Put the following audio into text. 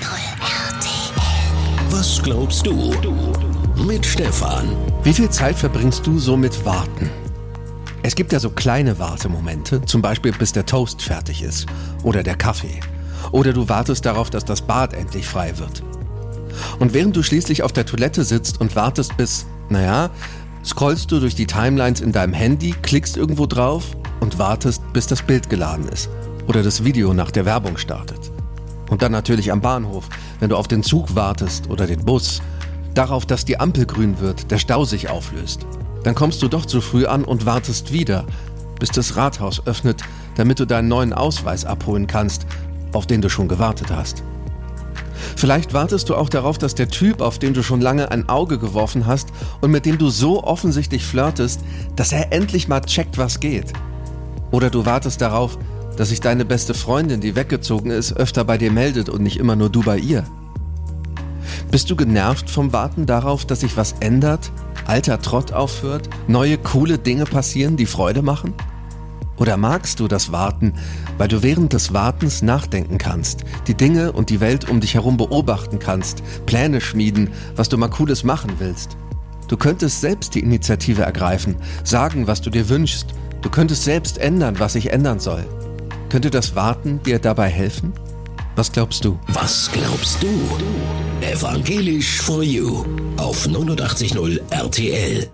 RTL. Was glaubst du? Mit Stefan. Wie viel Zeit verbringst du so mit Warten? Es gibt ja so kleine Wartemomente, zum Beispiel bis der Toast fertig ist oder der Kaffee. Oder du wartest darauf, dass das Bad endlich frei wird. Und während du schließlich auf der Toilette sitzt und wartest bis, naja, scrollst du durch die Timelines in deinem Handy, klickst irgendwo drauf und wartest, bis das Bild geladen ist oder das Video nach der Werbung startet. Und dann natürlich am Bahnhof, wenn du auf den Zug wartest oder den Bus, darauf, dass die Ampel grün wird, der Stau sich auflöst. Dann kommst du doch zu früh an und wartest wieder, bis das Rathaus öffnet, damit du deinen neuen Ausweis abholen kannst, auf den du schon gewartet hast. Vielleicht wartest du auch darauf, dass der Typ, auf den du schon lange ein Auge geworfen hast und mit dem du so offensichtlich flirtest, dass er endlich mal checkt, was geht. Oder du wartest darauf, dass sich deine beste Freundin, die weggezogen ist, öfter bei dir meldet und nicht immer nur du bei ihr. Bist du genervt vom Warten darauf, dass sich was ändert, alter Trott aufhört, neue coole Dinge passieren, die Freude machen? Oder magst du das Warten, weil du während des Wartens nachdenken kannst, die Dinge und die Welt um dich herum beobachten kannst, Pläne schmieden, was du mal Cooles machen willst? Du könntest selbst die Initiative ergreifen, sagen, was du dir wünschst. Du könntest selbst ändern, was sich ändern soll. Könnte das Warten dir dabei helfen? Was glaubst du? Was glaubst du? Evangelisch for You auf 89.0 RTL.